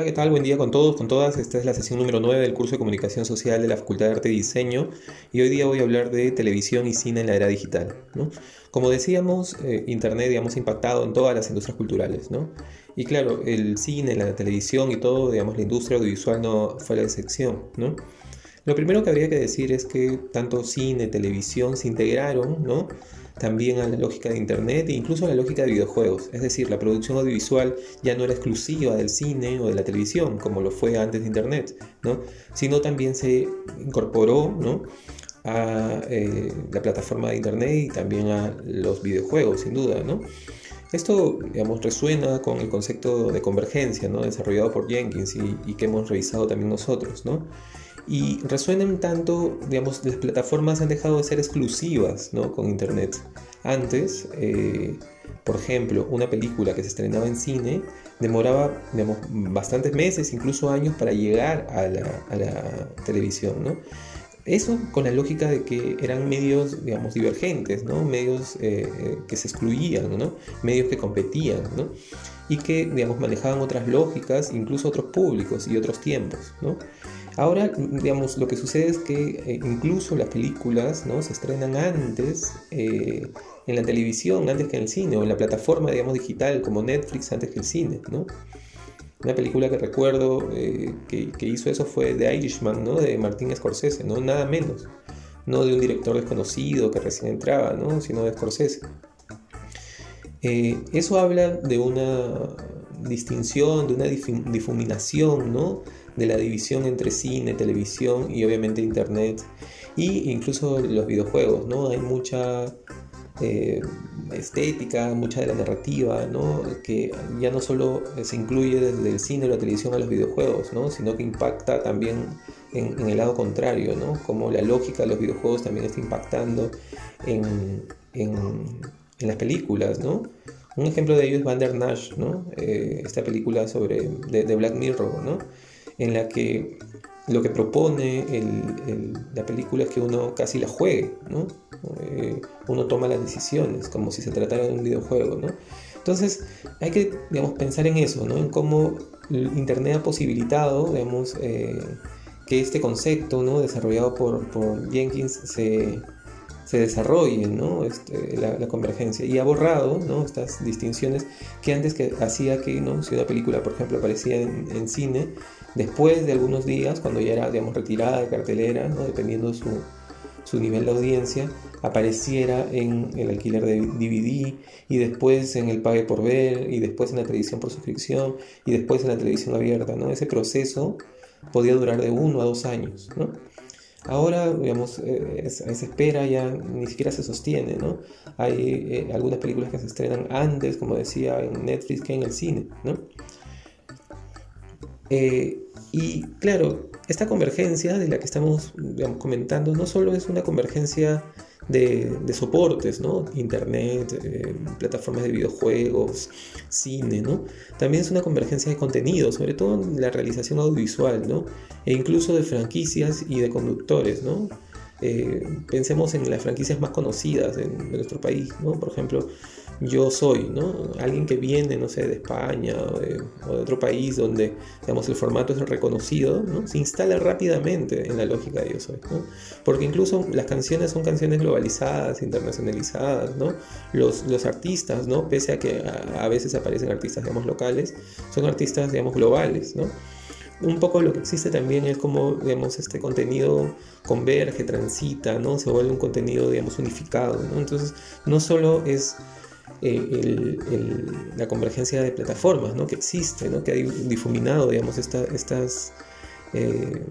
Hola, ¿qué tal? Buen día con todos, con todas. Esta es la sesión número 9 del curso de Comunicación Social de la Facultad de Arte y Diseño y hoy día voy a hablar de televisión y cine en la era digital. Como decíamos, eh, Internet digamos, ha impactado en todas las industrias culturales. ¿no? Y claro, el cine, la televisión y todo, digamos, la industria audiovisual no fue la excepción. ¿no? Lo primero que habría que decir es que tanto cine, televisión se integraron, ¿no? También a la lógica de Internet e incluso a la lógica de videojuegos. Es decir, la producción audiovisual ya no era exclusiva del cine o de la televisión, como lo fue antes de Internet, ¿no? sino también se incorporó ¿no? a eh, la plataforma de Internet y también a los videojuegos, sin duda. ¿no? Esto, digamos, resuena con el concepto de convergencia, ¿no? Desarrollado por Jenkins y, y que hemos revisado también nosotros, ¿no? Y resuenan tanto, digamos, las plataformas han dejado de ser exclusivas ¿no? con Internet. Antes, eh, por ejemplo, una película que se estrenaba en cine demoraba digamos, bastantes meses, incluso años, para llegar a la, a la televisión. ¿no? Eso con la lógica de que eran medios, digamos, divergentes, ¿no? Medios eh, eh, que se excluían, ¿no? Medios que competían, ¿no? Y que, digamos, manejaban otras lógicas, incluso otros públicos y otros tiempos, ¿no? Ahora, digamos, lo que sucede es que eh, incluso las películas ¿no? se estrenan antes eh, en la televisión, antes que en el cine, o en la plataforma, digamos, digital como Netflix antes que el cine, ¿no? Una película que recuerdo eh, que, hizo eso fue The Irishman, ¿no? De Martin Scorsese, ¿no? Nada menos. No de un director desconocido que recién entraba, ¿no? Sino de Scorsese. eso habla de una distinción, de una difuminación, ¿no? De la división entre cine, televisión y obviamente internet y incluso los videojuegos, ¿no? Hay mucha eh, estética, mucha de la narrativa, ¿no? Que ya no solo se incluye desde el cine o la televisión a los videojuegos, ¿no? Sino que impacta también en, el lado contrario, ¿no? Como la lógica de los videojuegos también está impactando en, las películas, ¿no? Un ejemplo de ello es Bandersnatch, ¿no? Eh, esta película sobre de, Black Mirror, ¿no? En la que lo que propone la película es que uno casi la juegue, ¿no? Eh, uno toma las decisiones como si se tratara de un videojuego, ¿no? Entonces hay que, digamos, pensar en eso, ¿no? En cómo Internet ha posibilitado, digamos, eh, que este concepto, ¿no? Desarrollado por, por Jenkins se, se desarrolle ¿no? Este, la, convergencia y ha borrado ¿no? estas distinciones que antes que hacía que ¿no? si una película por ejemplo aparecía en, cine después de algunos días cuando ya era digamos retirada de cartelera ¿no? dependiendo su, su nivel de audiencia apareciera en el alquiler de DVD y después en el pague por ver y después en la televisión por suscripción y después en la televisión abierta ¿no? ese proceso podía durar de uno a dos años ¿no? Ahora, digamos, eh, esa, espera ya ni siquiera se sostiene, ¿no? Hay eh, algunas películas que se estrenan antes, como decía, en Netflix que en el cine, ¿no? Eh, y claro, esta convergencia de la que estamos comentando no solo es una convergencia de, soportes, ¿no? Internet, eh, plataformas de videojuegos, cine, ¿no? También es una convergencia de contenido, sobre todo en la realización audiovisual, ¿no? E incluso de franquicias y de conductores, ¿no? Eh, pensemos en las franquicias más conocidas de, nuestro país, ¿no? Por ejemplo, Yo Soy, ¿no? Alguien que viene, no sé, de España o de, otro país donde, digamos, el formato es reconocido, ¿no? Se instala rápidamente en la lógica de Yo Soy, ¿no? Porque incluso las canciones son canciones globalizadas, internacionalizadas, ¿no? Los, los artistas, ¿no? Pese a que a, veces aparecen artistas, digamos, locales, son artistas, digamos, globales, ¿no? un poco lo que existe también es como, digamos, este contenido converge, transita, ¿no? Se vuelve un contenido, digamos, unificado, ¿no? Entonces, no solo es eh, la convergencia de plataformas, ¿no? Que existe, ¿no? Que ha difuminado, digamos, estas eh,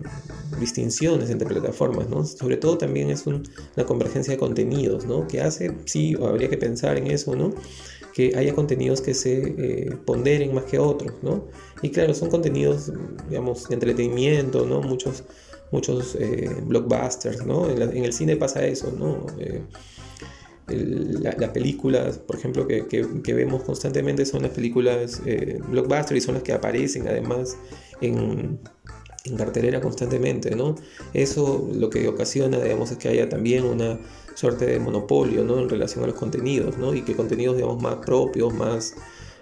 distinciones entre plataformas, ¿no? Sobre todo también es una convergencia de contenidos, ¿no? Que hace, sí, habría que pensar en eso, ¿no? que haya contenidos que se eh, ponderen más que otros, ¿no? Y claro, son contenidos, digamos, de entretenimiento, ¿no? Muchos, muchos eh, blockbusters, ¿no? En, el cine pasa eso, ¿no? Eh, las películas, por ejemplo, que, que, vemos constantemente son las películas blockbusters y son las que aparecen además en, en cartelera constantemente, ¿no? Eso lo que ocasiona, digamos, es que haya también una suerte de monopolio, ¿no? En relación a los contenidos, ¿no? Y que contenidos, digamos, más propios, más,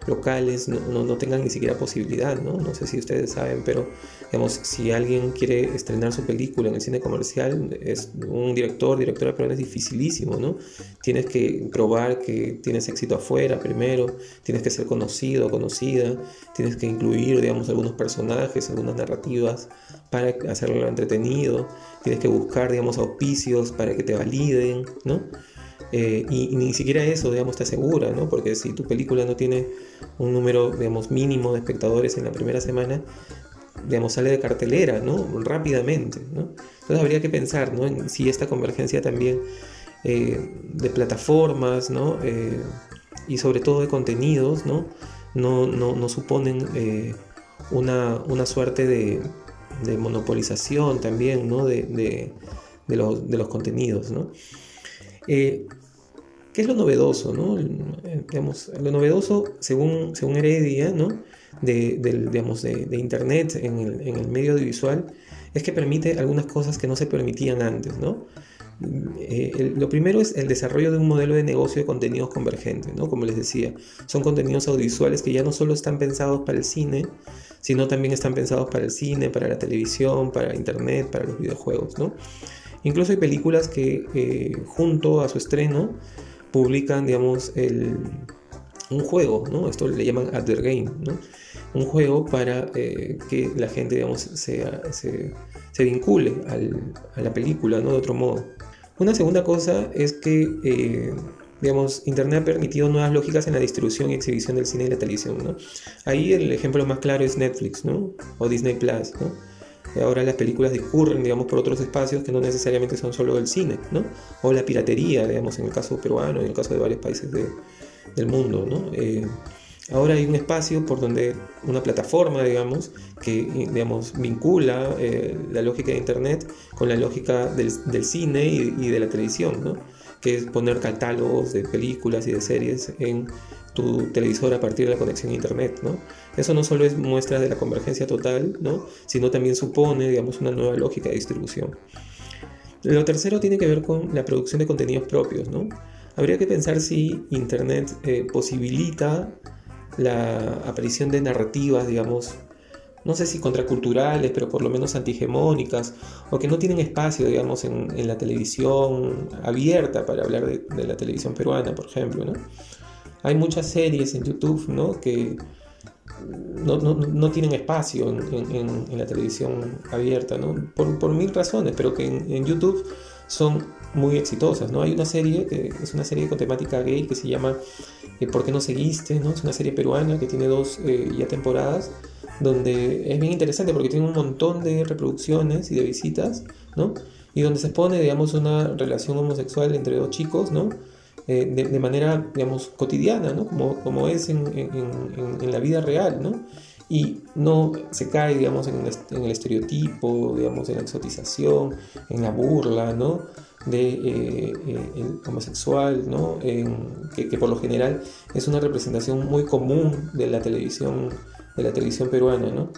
locales no, no, tengan ni siquiera posibilidad, ¿no? No sé si ustedes saben, pero digamos, si alguien quiere estrenar su película en el cine comercial, es un director, directora pero es dificilísimo, ¿no? Tienes que probar que tienes éxito afuera primero, tienes que ser conocido, conocida, tienes que incluir, digamos, algunos personajes, algunas narrativas para hacerlo entretenido, tienes que buscar, digamos, auspicios para que te validen, ¿no? Eh, y, ni siquiera eso, digamos, te asegura, ¿no? Porque si tu película no tiene un número, digamos, mínimo de espectadores en la primera semana, digamos, sale de cartelera, ¿no? Rápidamente. Entonces habría que pensar, ¿no? En si esta convergencia también eh, de plataformas, ¿no? Eh, y sobre todo de contenidos, ¿no? No, no, no suponen una, una, suerte de, de, monopolización también, ¿no? De, de, de los, los, contenidos, ¿no? ¿Qué es lo novedoso? ¿no? Eh, digamos, lo novedoso, según, según Heredia, ¿no? de, digamos, de, Internet en el, en el, medio audiovisual, es que permite algunas cosas que no se permitían antes. ¿no? Eh, lo primero es el desarrollo de un modelo de negocio de contenidos convergentes, ¿no? como les decía. Son contenidos audiovisuales que ya no solo están pensados para el cine, sino también están pensados para el cine, para la televisión, para Internet, para los videojuegos. ¿no? Incluso hay películas que eh, junto a su estreno publican, digamos, un juego, ¿no? Esto le llaman At Game, ¿no? Un juego para eh, que la gente, digamos, se, se, vincule a la película, ¿no? De otro modo. Una segunda cosa es que, eh, digamos, Internet ha permitido nuevas lógicas en la distribución y exhibición del cine y la televisión, ¿no? Ahí el ejemplo más claro es Netflix, ¿no? O Disney Plus, ¿no? Ahora las películas discurren, digamos, por otros espacios que no necesariamente son solo el cine, ¿no? O la piratería, digamos, en el caso peruano, en el caso de varios países del mundo, ¿no? Eh, ahora hay un espacio por donde una plataforma, digamos, que, digamos, vincula eh, la lógica de Internet con la lógica del, cine y, y, de la televisión, ¿no? Que es poner catálogos de películas y de series en tu televisor a partir de la conexión a internet, ¿no? Eso no solo es muestra de la convergencia total, ¿no? Sino también supone, digamos, una nueva lógica de distribución. Lo tercero tiene que ver con la producción de contenidos propios, ¿no? Habría que pensar si internet eh, posibilita la aparición de narrativas, digamos, no sé si contraculturales, pero por lo menos antihegemónicas, o que no tienen espacio, digamos, en, la televisión abierta para hablar de, la televisión peruana, por ejemplo, ¿no? Hay muchas series en YouTube ¿no? que no, no, no tienen espacio en, en, la televisión abierta, ¿no? por, por mil razones, pero que en, YouTube son muy exitosas. ¿no? Hay una serie que es una serie con temática gay que se llama eh, ¿Por qué no seguiste? ¿no? Es una serie peruana que tiene dos eh, ya temporadas donde es bien interesante porque tiene un montón de reproducciones y de visitas, ¿no? Y donde se expone, digamos, una relación homosexual entre dos chicos, ¿no? Eh, de, manera, digamos, cotidiana, ¿no? Como, como es en, en, en, la vida real, ¿no? Y no se cae, digamos, en, el estereotipo, digamos, en la exotización, en la burla, ¿no? De eh, eh, el homosexual, ¿no? que, que por lo general es una representación muy común de la televisión, de la televisión peruana, ¿no?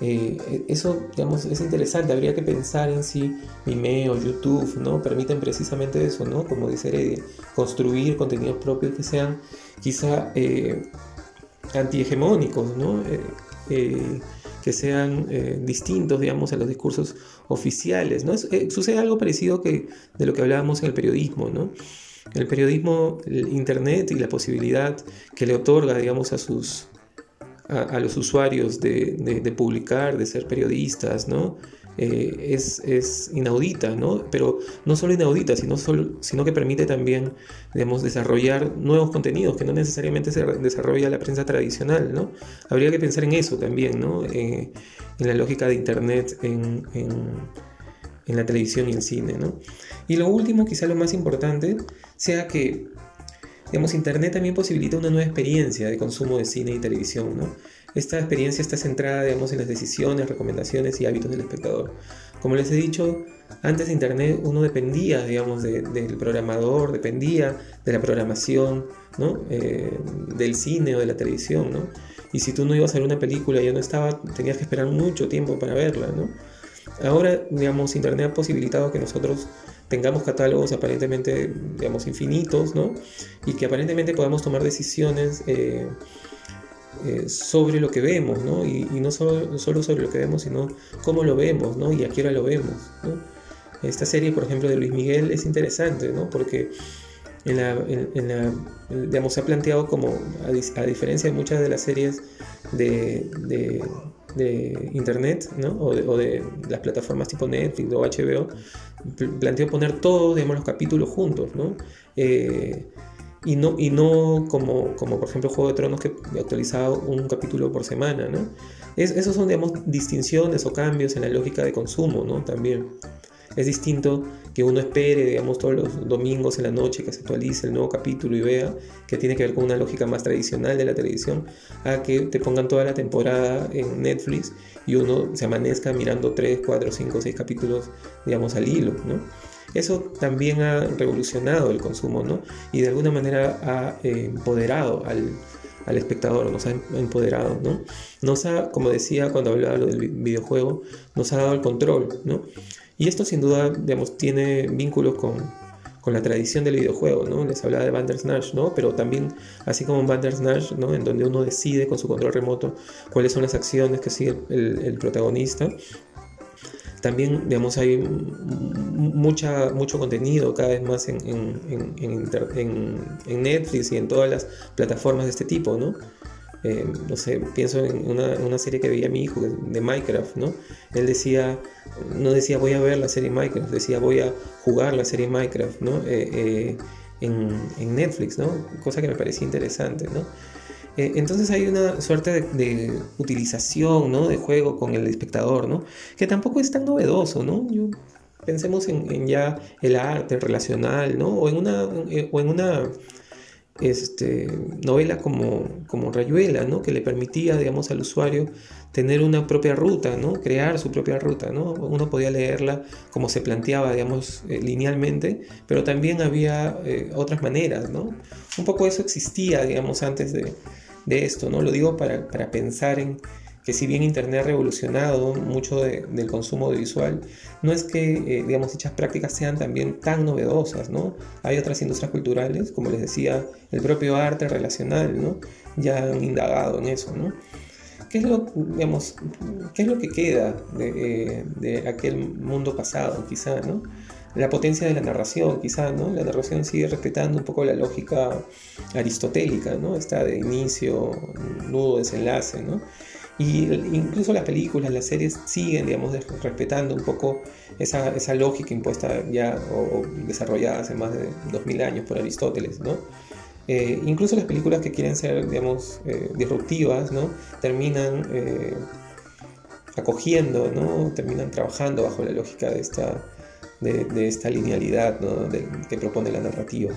Eh, eso, digamos, es interesante. Habría que pensar en si Vimeo, YouTube, ¿no? Permiten precisamente eso, ¿no? Como dice Heredia, construir contenidos propios que sean quizá eh, antihegemónicos, ¿no? Eh, que sean distintos, digamos, a los discursos oficiales, ¿no? sucede algo parecido que de lo que hablábamos en el periodismo, ¿no? El periodismo, el Internet y la posibilidad que le otorga, digamos, a sus a, los usuarios de, publicar, de ser periodistas, ¿no? Eh, es, inaudita, ¿no? Pero no solo inaudita, sino, que permite también, digamos, desarrollar nuevos contenidos que no necesariamente se desarrolla la prensa tradicional, ¿no? Habría que pensar en eso también, ¿no? Eh, en la lógica de Internet, en, en la televisión y el cine, ¿no? Y lo último, quizá lo más importante, sea que Digamos, Internet también posibilita una nueva experiencia de consumo de cine y televisión, ¿no? Esta experiencia está centrada, digamos, en las decisiones, recomendaciones y hábitos del espectador. Como les he dicho, antes de Internet uno dependía, digamos, del programador, dependía de la programación, ¿no? Eh, del cine o de la televisión, ¿no? Y si tú no ibas a ver una película ya no estaba, tenías que esperar mucho tiempo para verla, ¿no? Ahora, digamos, Internet ha posibilitado que nosotros tengamos catálogos aparentemente, digamos, infinitos, ¿no? Y que aparentemente podamos tomar decisiones, eh, eh, sobre lo que vemos, ¿no? Y, no solo, sobre lo que vemos, sino cómo lo vemos, ¿no? Y a qué hora lo vemos, ¿no? Esta serie, por ejemplo, de Luis Miguel es interesante, ¿no? Porque digamos, se ha planteado como, a, diferencia de muchas de las series de, de Internet, ¿no? O de, o de, las plataformas tipo Netflix o HBO, planteó poner todos, digamos, los capítulos juntos, ¿no? Eh, y no, y no como, como por ejemplo Juego de Tronos que actualizaba un capítulo por semana, ¿no? Es, esos son, digamos, distinciones o cambios en la lógica de consumo, ¿no? También. Es distinto que uno espere, digamos, todos los domingos en la noche que se actualice el nuevo capítulo y vea que tiene que ver con una lógica más tradicional de la televisión, a que te pongan toda la temporada en Netflix y uno se amanezca mirando 3, 4, 5, 6 capítulos, digamos, al hilo, ¿no? Eso también ha revolucionado el consumo, ¿no? Y de alguna manera ha eh, empoderado al, al espectador, nos ha empoderado, ¿no? Nos ha, como decía cuando hablaba del videojuego, nos ha dado el control, ¿no? Y esto sin duda, digamos, tiene vínculos con, con la tradición del videojuego, ¿no? Les hablaba de Bandersnatch, ¿no? Pero también, así como en Bandersnatch, ¿no? En donde uno decide con su control remoto cuáles son las acciones que sigue el, protagonista, también, digamos, hay mucha, mucho contenido cada vez más en, en, en, en, Netflix y en todas las plataformas de este tipo, ¿no? Eh, no sé, pienso en una, una, serie que veía mi hijo de Minecraft, ¿no? Él decía, no decía voy a ver la serie Minecraft, decía voy a jugar la serie Minecraft, ¿no? Eh, eh, en, en, Netflix, ¿no? Cosa que me parecía interesante, ¿no? Eh, entonces hay una suerte de, utilización, ¿no? De juego con el espectador, ¿no? Que tampoco es tan novedoso, ¿no? Yo, pensemos en, ya el arte relacional, ¿no? O en una, o en una este, novela como, como Rayuela, ¿no? Que le permitía, digamos, al usuario tener una propia ruta, ¿no? Crear su propia ruta, ¿no? Uno podía leerla como se planteaba, digamos, eh, linealmente, pero también había otras maneras, ¿no? Un poco eso existía, digamos, antes de, de esto, ¿no? Lo digo para, pensar en que si bien Internet ha revolucionado mucho del consumo audiovisual, no es que, eh, digamos, dichas prácticas sean también tan novedosas, ¿no? Hay otras industrias culturales, como les decía, el propio arte relacional, ¿no? Ya han indagado en eso, ¿no? ¿Qué es lo, digamos, qué es lo que queda de, eh, de aquel mundo pasado, quizá, ¿no? la potencia de la narración, quizá, ¿no? La narración sigue respetando un poco la lógica aristotélica, ¿no? Está de inicio, nudo, desenlace, ¿no? Y incluso las películas, las series siguen, digamos, respetando un poco esa, esa lógica impuesta ya o, desarrollada hace más de 2000 años por Aristóteles, ¿no? Eh, incluso las películas que quieren ser, digamos, eh, disruptivas, ¿no? Terminan eh, acogiendo, ¿no? Terminan trabajando bajo la lógica de esta de, esta linealidad que propone la narrativa.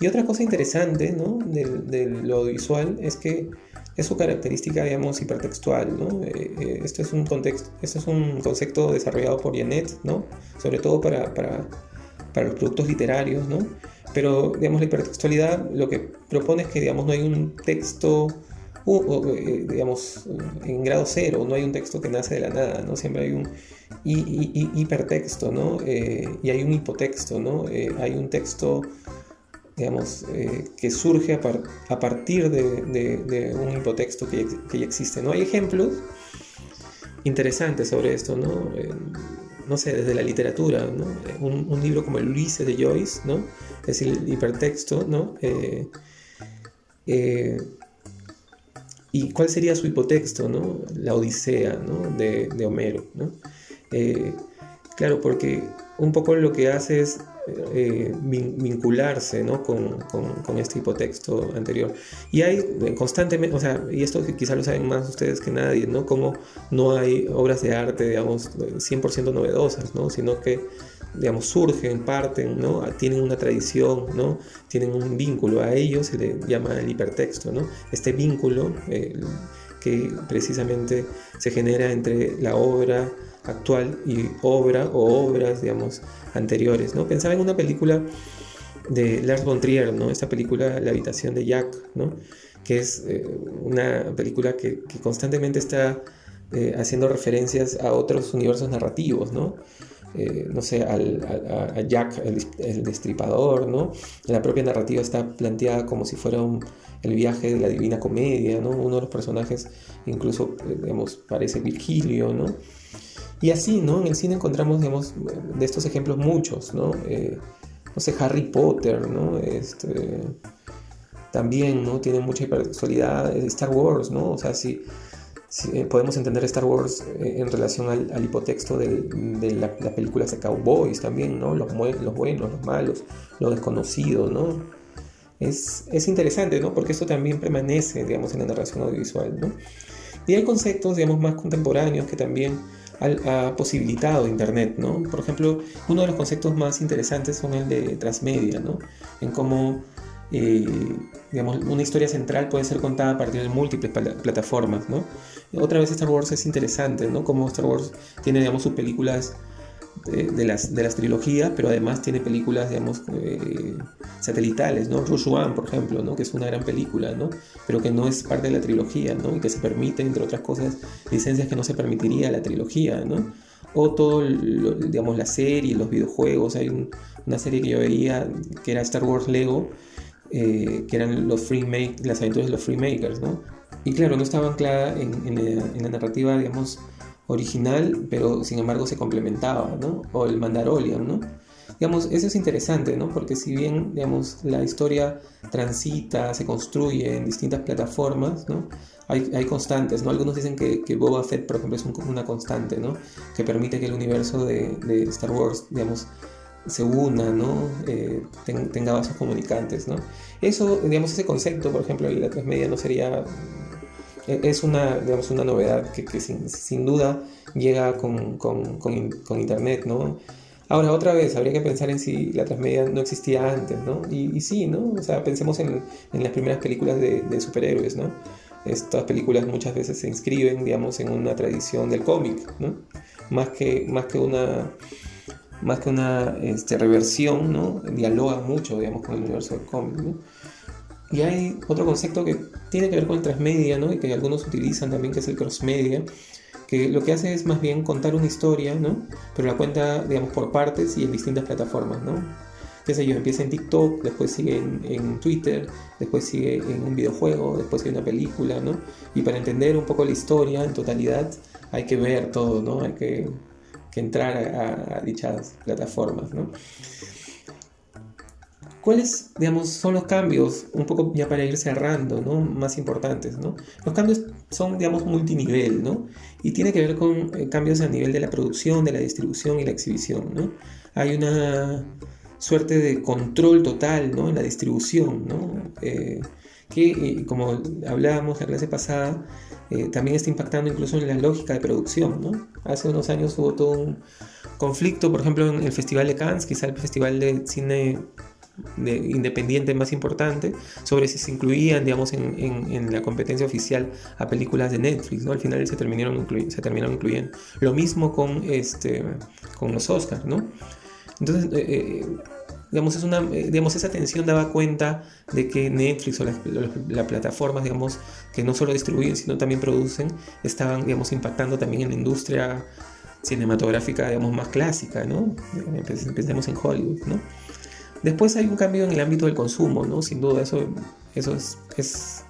Y otra cosa interesante ¿no? del, lo audiovisual es que es su característica, digamos, hipertextual, ¿no? Eh, eh, esto, es un contexto, esto es un concepto desarrollado por Janet, ¿no? Sobre todo para, para, para, los productos literarios, ¿no? Pero, digamos, la hipertextualidad lo que propone es que, digamos, no hay un texto, uh, digamos, en grado cero, no hay un texto que nace de la nada, ¿no? Siempre hay un y, hipertexto, ¿no? Eh, y hay un hipotexto, ¿no? Eh, hay un texto, digamos, eh, que surge a, partir de, un hipotexto que, ya existe, ¿no? Hay ejemplos interesantes sobre esto, ¿no? no sé, desde la literatura, ¿no? Un, libro como el Ulises de Joyce, ¿no? Es el hipertexto, ¿no? ¿Y cuál sería su hipotexto, ¿no? La Odisea, ¿no? De, Homero, ¿no? Eh, claro, porque un poco lo que hace es eh, vincularse ¿no? con, con, este hipotexto anterior. Y hay eh, constantemente, o sea, y esto quizá lo saben más ustedes que nadie, ¿no? Como no hay obras de arte, digamos, 100% novedosas, ¿no? Sino que, digamos, surgen, parten, ¿no? Tienen una tradición, ¿no? Tienen un vínculo. A ellos se le llama el hipertexto, ¿no? Este vínculo que precisamente se genera entre la obra, actual y obra o obras, digamos, anteriores, ¿no? Pensaba en una película de Lars von Trier, ¿no? Esta película La habitación de Jack, ¿no? Que es eh, una película que, constantemente está eh, haciendo referencias a otros universos narrativos, ¿no? eh, no sé, al, a, Jack el, destripador, ¿no? La propia narrativa está planteada como si fuera el viaje de la Divina Comedia, ¿no? Uno de los personajes incluso, digamos, parece Virgilio, ¿no? Y así, ¿no? En el cine encontramos, digamos, de estos ejemplos muchos, ¿no? Eh, no sé, Harry Potter, ¿no? Este, también, ¿no? Tiene mucha hipersexualidad. Star Wars, ¿no? O sea, si eh, podemos entender Star Wars eh, en relación al, hipotexto de las películas de cowboys también, ¿no? Los, los, buenos, los malos, lo desconocido, ¿no? Es, es, interesante, ¿no? Porque esto también permanece, digamos, en la narración audiovisual, ¿no? Y hay conceptos, digamos, más contemporáneos que también ha, posibilitado Internet, ¿no? Por ejemplo, uno de los conceptos más interesantes son el de transmedia, ¿no? En cómo eh, digamos, una historia central puede ser contada a partir de múltiples plataformas, ¿no? Otra vez Star Wars es interesante, ¿no? Como Star Wars tiene, digamos, sus películas de, las, de las trilogías, pero además tiene películas, digamos, eh, satelitales, ¿no? Rush One, por ejemplo, ¿no? Que es una gran película, ¿no? Pero que no es parte de la trilogía, ¿no? Y que se permite, entre otras cosas, licencias que no se permitiría la trilogía, ¿no? O todo, digamos, la serie, los videojuegos. Hay una serie que yo veía que era Star Wars Lego, eh, que eran los free las aventuras de los Freemakers, ¿no? Y claro, no estaba anclada en, en, la, narrativa, digamos, original, pero sin embargo se complementaba, ¿no? O el Mandarolian, ¿no? Digamos, eso es interesante, ¿no? Porque si bien, digamos, la historia transita, se construye en distintas plataformas, ¿no? Hay, constantes, ¿no? Algunos dicen que, que, Boba Fett, por ejemplo, es una constante, ¿no? Que permite que el universo de, de Star Wars, digamos, se una, ¿no? Eh, tenga vasos comunicantes, ¿no? Eso, digamos, ese concepto, por ejemplo, de la transmedia no sería... Eh, es una, digamos, una novedad que, que sin, sin, duda llega con, con, con, Internet, ¿no? Ahora, otra vez, habría que pensar en si la transmedia no existía antes, ¿no? Y, y sí, ¿no? O sea, pensemos en, en las primeras películas de, superhéroes, ¿no? Estas películas muchas veces se inscriben, digamos, en una tradición del cómic, ¿no? Más que, más que una más que una este, reversión, ¿no? dialogan mucho, digamos, con el universo del cómic. Y hay otro concepto que tiene que ver con el transmedia, ¿no? y que algunos utilizan también, que es el crossmedia, que lo que hace es más bien contar una historia, ¿no? pero la cuenta, digamos, por partes y en distintas plataformas. ¿no? sé yo, empieza en TikTok, después sigue en, Twitter, después sigue en un videojuego, después sigue una película, ¿no? Y para entender un poco la historia en totalidad hay que ver todo, ¿no? Hay que que entrar a, dichas plataformas. ¿no? ¿Cuáles, digamos, son los cambios, un poco ya para ir cerrando, ¿no? más importantes? ¿no? Los cambios son, digamos, multinivel, ¿no? Y tiene que ver con eh, cambios a nivel de la producción, de la distribución y la exhibición, ¿no? Hay una suerte de control total, ¿no? En la distribución, ¿no? Eh, que, como hablábamos la clase pasada, eh, también está impactando incluso en la lógica de producción. ¿no? Hace unos años hubo todo un conflicto, por ejemplo, en el Festival de Cannes, quizá el festival de cine independiente más importante, sobre si se incluían, digamos, en, en, la competencia oficial a películas de Netflix, ¿no? Al final se terminaron, se terminaron incluyendo. Lo mismo con, este, con los Oscars, ¿no? Entonces, eh, digamos, es una, eh, digamos, esa tensión daba cuenta de que Netflix o las, plataformas, digamos, que no solo distribuyen, sino también producen, estaban, digamos, impactando también en la industria cinematográfica, digamos, más clásica, ¿no? Pensemos en Hollywood, ¿no? Después hay un cambio en el ámbito del consumo, ¿no? Sin duda, eso, eso es,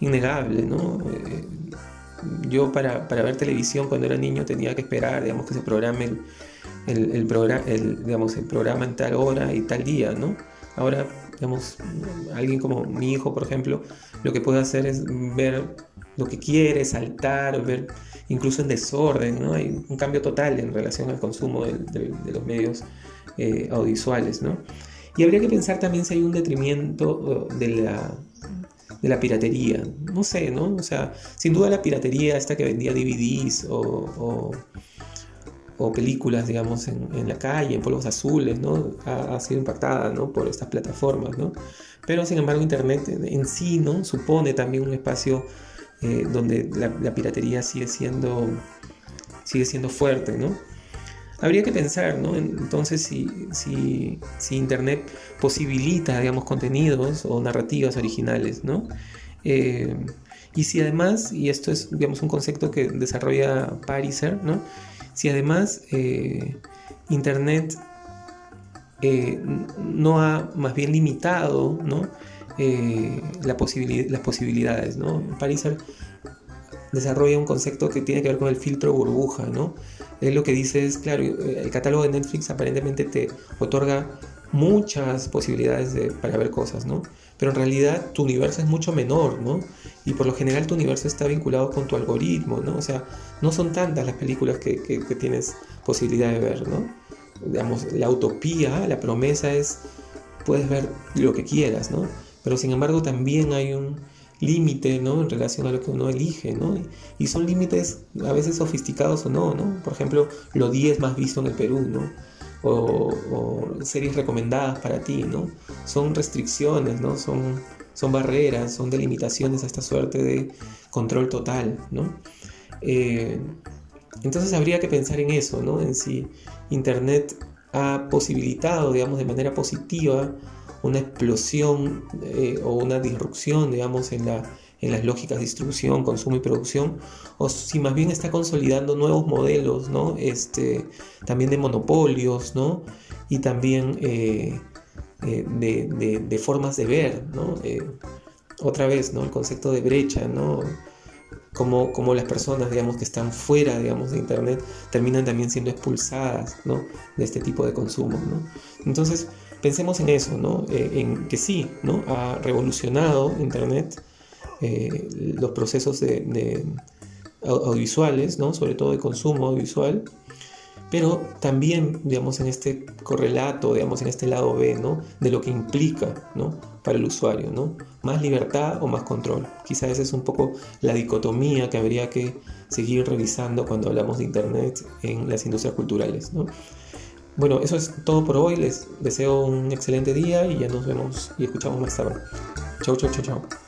innegable, ¿no? Eh, yo para, para, ver televisión cuando era niño tenía que esperar, digamos, que se programe el el, programa, el, digamos, el programa en tal hora y tal día, ¿no? Ahora, digamos, alguien como mi hijo, por ejemplo, lo que puede hacer es ver lo que quiere, saltar, ver incluso en desorden, ¿no? Hay un cambio total en relación al consumo de, los medios eh, audiovisuales, ¿no? Y habría que pensar también si hay un detrimento de la, de la piratería. No sé, ¿no? O sea, sin duda la piratería, esta que vendía DVDs o o películas, digamos, en, la calle, en polvos azules, ¿no? Ha, sido impactada, ¿no? Por estas plataformas, ¿no? Pero, sin embargo, Internet en sí, ¿no? Supone también un espacio eh, donde la, piratería sigue siendo, sigue siendo fuerte, ¿no? Habría que pensar, ¿no? Entonces, si, si, si Internet posibilita, digamos, contenidos o narrativas originales, ¿no? Eh, y si además, y esto es, digamos, un concepto que desarrolla Pariser, ¿no? si además eh, Internet eh, no ha más bien limitado ¿no? La las posibilidades. ¿no? Pariser desarrolla un concepto que tiene que ver con el filtro burbuja. ¿no? Lo que dice es, claro, el catálogo de Netflix aparentemente te otorga muchas posibilidades para ver cosas, ¿no? Pero en realidad tu universo es mucho menor, ¿no? Y por lo general tu universo está vinculado con tu algoritmo, ¿no? O sea, no son tantas las películas que, tienes posibilidad de ver, ¿no? Digamos, la utopía, la promesa es, puedes ver lo que quieras, ¿no? Pero sin embargo también hay un límite, ¿no? En relación a lo que uno elige, ¿no? Y son límites a veces sofisticados o no, ¿no? Por ejemplo, lo 10 más visto en el Perú, ¿no? o, series recomendadas para ti, ¿no? Son restricciones, ¿no? Son, son barreras, son delimitaciones a esta suerte de control total, ¿no? Eh, entonces habría que pensar en eso, ¿no? En si Internet ha posibilitado, digamos, de manera positiva una explosión eh, o una disrupción, digamos, en la en las lógicas de distribución, consumo y producción, o si más bien está consolidando nuevos modelos, ¿no? Este, también de monopolios, ¿no? Y también eh, eh, de, formas de ver, ¿no? Otra vez, ¿no? El concepto de brecha, ¿no? Como, como, las personas, digamos, que están fuera, digamos, de Internet, terminan también siendo expulsadas, ¿no? De este tipo de consumo, ¿no? Entonces, pensemos en eso, ¿no? en que sí, ¿no? Ha revolucionado Internet, eh, los procesos de, audiovisuales, ¿no? sobre todo de consumo audiovisual, pero también, digamos, en este correlato, digamos, en este lado B, ¿no? De lo que implica, ¿no? Para el usuario, ¿no? Más libertad o más control. Quizá esa es un poco la dicotomía que habría que seguir revisando cuando hablamos de Internet en las industrias culturales, ¿no? Bueno, eso es todo por hoy. Les deseo un excelente día y ya nos vemos y escuchamos más tarde. Chau, chau, chau, chau.